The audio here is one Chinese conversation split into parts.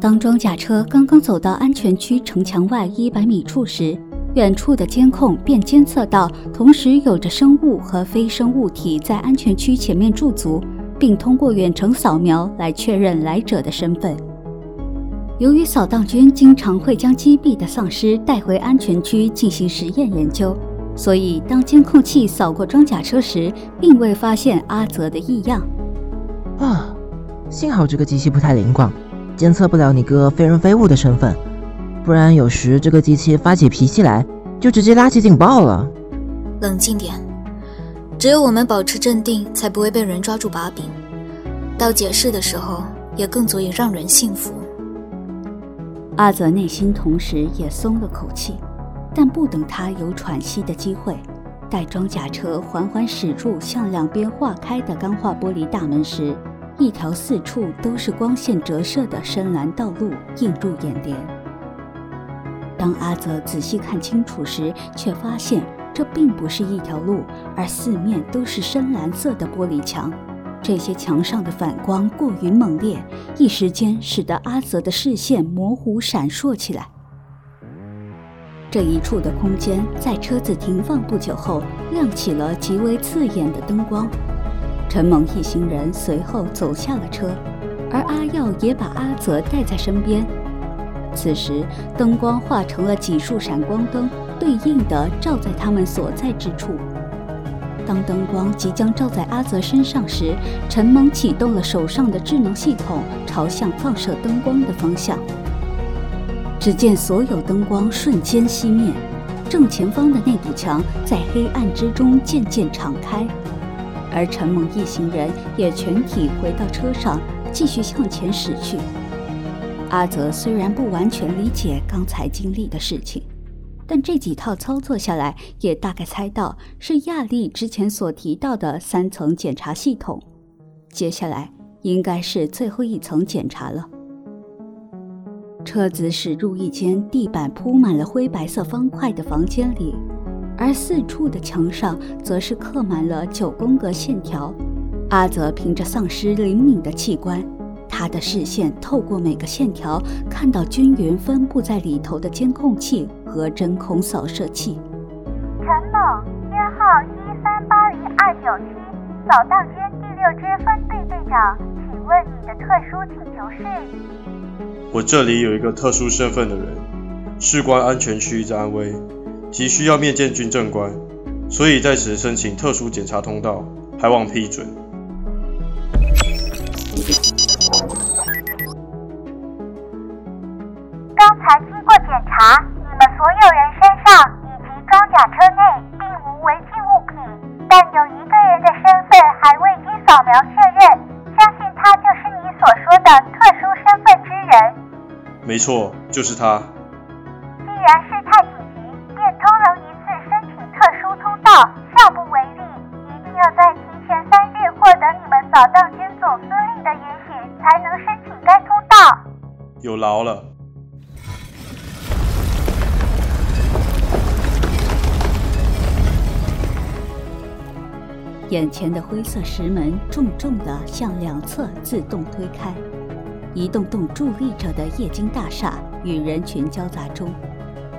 当装甲车刚刚走到安全区城墙外一百米处时，远处的监控便监测到，同时有着生物和非生物体在安全区前面驻足，并通过远程扫描来确认来者的身份。由于扫荡军经常会将击毙的丧尸带回安全区进行实验研究，所以当监控器扫过装甲车时，并未发现阿泽的异样。啊，幸好这个机器不太灵光，监测不了你哥非人非物的身份，不然有时这个机器发起脾气来，就直接拉起警报了。冷静点，只有我们保持镇定，才不会被人抓住把柄。到解释的时候，也更足以让人信服。阿泽内心同时也松了口气，但不等他有喘息的机会，待装甲车缓缓驶入向两边划开的钢化玻璃大门时，一条四处都是光线折射的深蓝道路映入眼帘。当阿泽仔细看清楚时，却发现这并不是一条路，而四面都是深蓝色的玻璃墙。这些墙上的反光过于猛烈，一时间使得阿泽的视线模糊闪烁起来。这一处的空间在车子停放不久后亮起了极为刺眼的灯光。陈猛一行人随后走下了车，而阿耀也把阿泽带在身边。此时，灯光化成了几束闪光灯，对应的照在他们所在之处。当灯光即将照在阿泽身上时，陈猛启动了手上的智能系统，朝向放射灯光的方向。只见所有灯光瞬间熄灭，正前方的那堵墙在黑暗之中渐渐敞开，而陈猛一行人也全体回到车上，继续向前驶去。阿泽虽然不完全理解刚才经历的事情。但这几套操作下来，也大概猜到是亚丽之前所提到的三层检查系统。接下来应该是最后一层检查了。车子驶入一间地板铺满了灰白色方块的房间里，而四处的墙上则是刻满了九宫格线条。阿泽凭着丧尸灵敏的器官。他的视线透过每个线条，看到均匀分布在里头的监控器和针孔扫射器。陈某，编号一三八零二九七，扫荡间第六支分队队长，请问你的特殊请求是？我这里有一个特殊身份的人，事关安全区域的安危，急需要面见军政官，所以在此申请特殊检查通道，还望批准。刚才经过检查，你们所有人身上以及装甲车内并无违禁物品，但有一个人的身份还未经扫描确认，相信他就是你所说的特殊身份之人。没错，就是他。既然事态扫荡军总司令的允许，才能申请该通道。有劳了。眼前的灰色石门重重地向两侧自动推开，一栋栋伫立着的液晶大厦与人群交杂中，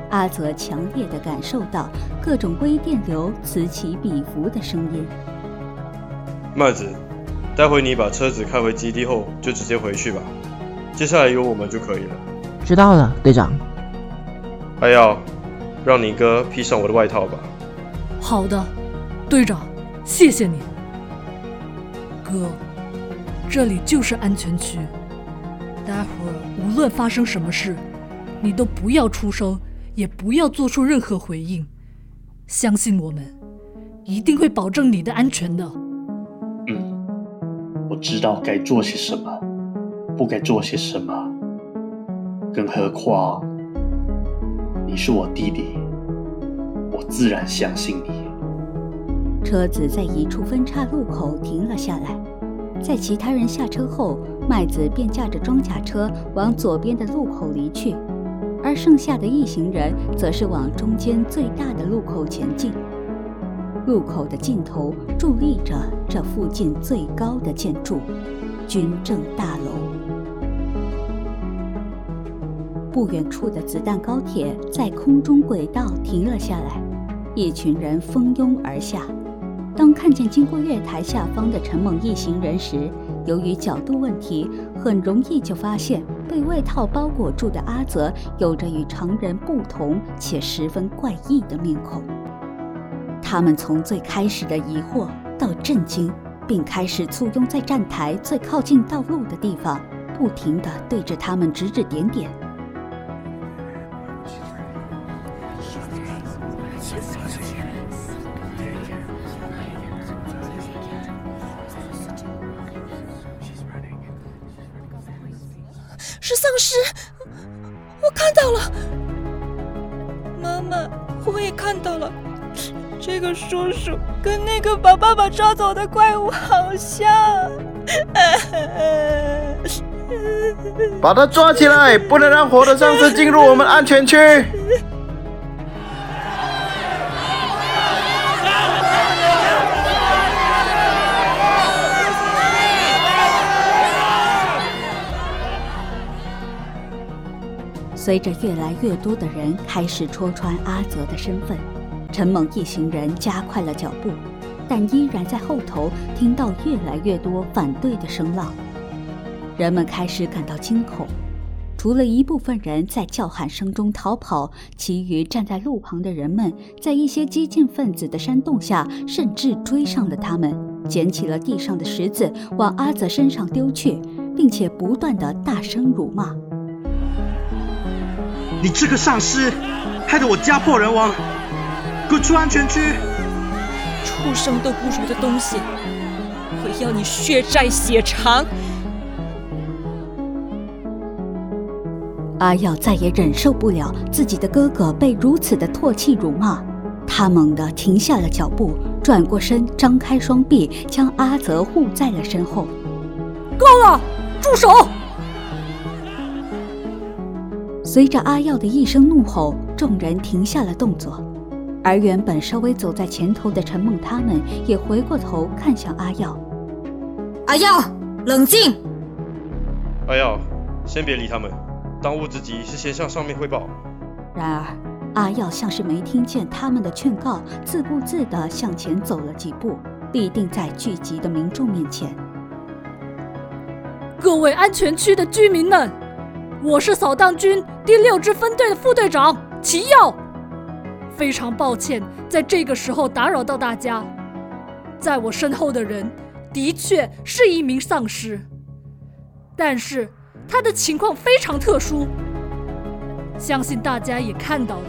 阿泽强烈地感受到各种微电流此起彼伏的声音。麦子，待会你把车子开回基地后就直接回去吧，接下来有我们就可以了。知道了，队长。还要让你哥披上我的外套吧。好的，队长。谢谢你，哥，这里就是安全区。待会儿无论发生什么事，你都不要出声，也不要做出任何回应。相信我们，一定会保证你的安全的。知道该做些什么，不该做些什么。更何况，你是我弟弟，我自然相信你。车子在一处分岔路口停了下来，在其他人下车后，麦子便驾着装甲车往左边的路口离去，而剩下的一行人则是往中间最大的路口前进。入口的尽头伫立着这附近最高的建筑——军政大楼。不远处的子弹高铁在空中轨道停了下来，一群人蜂拥而下。当看见经过月台下方的陈猛一行人时，由于角度问题，很容易就发现被外套包裹住的阿泽有着与常人不同且十分怪异的面孔。他们从最开始的疑惑到震惊，并开始簇拥在站台最靠近道路的地方，不停地对着他们指指点点。是丧尸，我看到了，妈妈，我也看到了，这个叔叔跟那个把爸爸抓走的怪物好像。把他抓起来，不能让活的丧尸进入我们安全区。随着越来越多的人开始戳穿阿泽的身份，陈猛一行人加快了脚步，但依然在后头听到越来越多反对的声浪。人们开始感到惊恐，除了一部分人在叫喊声中逃跑，其余站在路旁的人们在一些激进分子的煽动下，甚至追上了他们，捡起了地上的石子往阿泽身上丢去，并且不断的大声辱骂。你这个丧尸，害得我家破人亡！滚出安全区！畜生都不如的东西，我要你血债血偿！阿耀再也忍受不了自己的哥哥被如此的唾弃辱骂，他猛地停下了脚步，转过身，张开双臂，将阿泽护在了身后。够了，住手！随着阿耀的一声怒吼，众人停下了动作，而原本稍微走在前头的陈梦他们也回过头看向阿耀。阿耀，冷静！阿耀，先别理他们，当务之急是先向上面汇报。然而，阿耀像是没听见他们的劝告，自顾自地向前走了几步，立定在聚集的民众面前。各位安全区的居民们！我是扫荡军第六支分队的副队长齐耀，非常抱歉在这个时候打扰到大家。在我身后的人的确是一名丧尸，但是他的情况非常特殊，相信大家也看到了，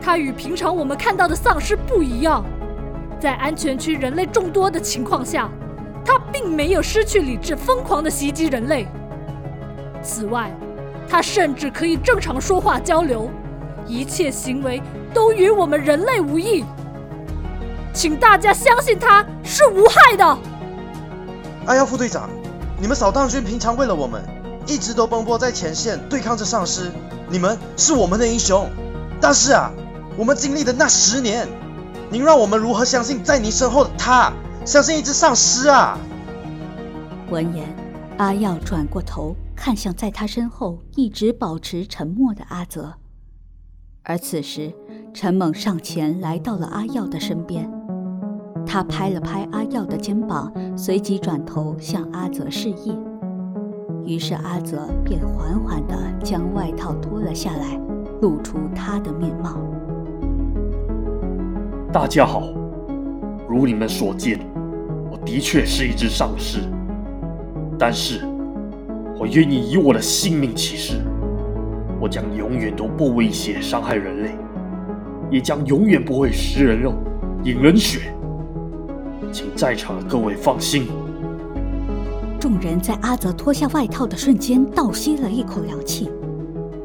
他与平常我们看到的丧尸不一样，在安全区人类众多的情况下，他并没有失去理智，疯狂的袭击人类。此外，他甚至可以正常说话交流，一切行为都与我们人类无异，请大家相信他是无害的。阿耀副队长，你们扫荡军平常为了我们，一直都奔波在前线对抗着丧尸，你们是我们的英雄。但是啊，我们经历的那十年，您让我们如何相信在您身后的他，相信一只丧尸啊？闻言，阿耀转过头。看向在他身后一直保持沉默的阿泽，而此时，陈猛上前来到了阿耀的身边，他拍了拍阿耀的肩膀，随即转头向阿泽示意，于是阿泽便缓缓地将外套脱了下来，露出他的面貌。大家好，如你们所见，我的确是一只丧尸，但是。我愿意以我的性命起誓，我将永远都不威胁伤害人类，也将永远不会食人肉、饮人血。请在场的各位放心。众人在阿泽脱下外套的瞬间倒吸了一口凉气，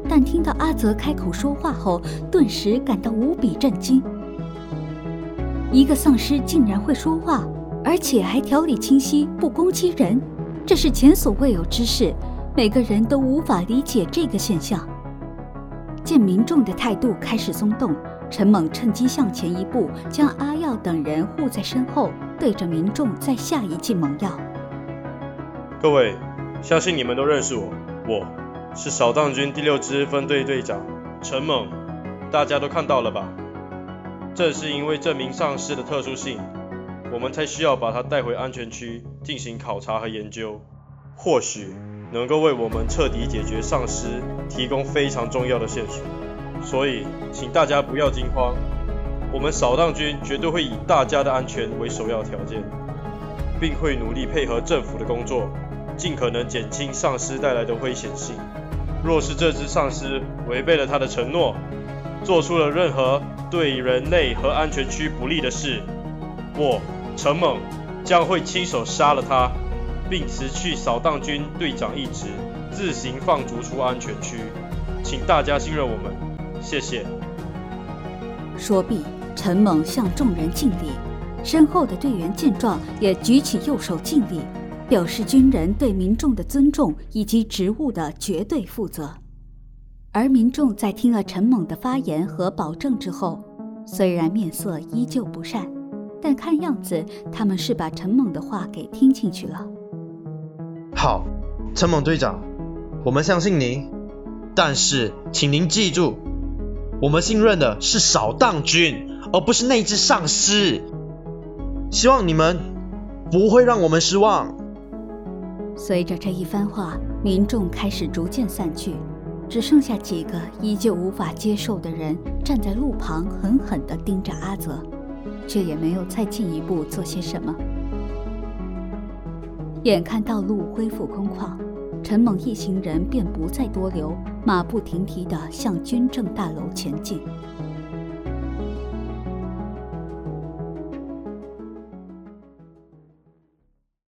但听到阿泽开口说话后，顿时感到无比震惊。一个丧尸竟然会说话，而且还条理清晰，不攻击人。这是前所未有之事，每个人都无法理解这个现象。见民众的态度开始松动，陈猛趁机向前一步，将阿耀等人护在身后，对着民众再下一剂猛药：“各位，相信你们都认识我，我是扫荡军第六支分队队长陈猛，大家都看到了吧？正是因为这名丧尸的特殊性，我们才需要把他带回安全区进行考察和研究，或许能够为我们彻底解决丧尸提供非常重要的线索。所以，请大家不要惊慌，我们扫荡军绝对会以大家的安全为首要条件，并会努力配合政府的工作，尽可能减轻丧尸带来的危险性。若是这只丧尸违背了他的承诺，做出了任何对人类和安全区不利的事，我陈猛将会亲手杀了他，并辞去扫荡军队长一职，自行放逐出安全区。请大家信任我们，谢谢。说毕，陈猛向众人敬礼，身后的队员见状也举起右手敬礼，表示军人对民众的尊重以及职务的绝对负责。而民众在听了陈猛的发言和保证之后，虽然面色依旧不善，但看样子他们是把陈猛的话给听进去了。好，陈猛队长，我们相信您，但是请您记住，我们信任的是扫荡军，而不是那只丧尸。希望你们不会让我们失望。随着这一番话，民众开始逐渐散去。只剩下几个依旧无法接受的人站在路旁，狠狠地盯着阿泽，却也没有再进一步做些什么。眼看道路恢复空旷，陈猛一行人便不再多留，马不停蹄地向军政大楼前进。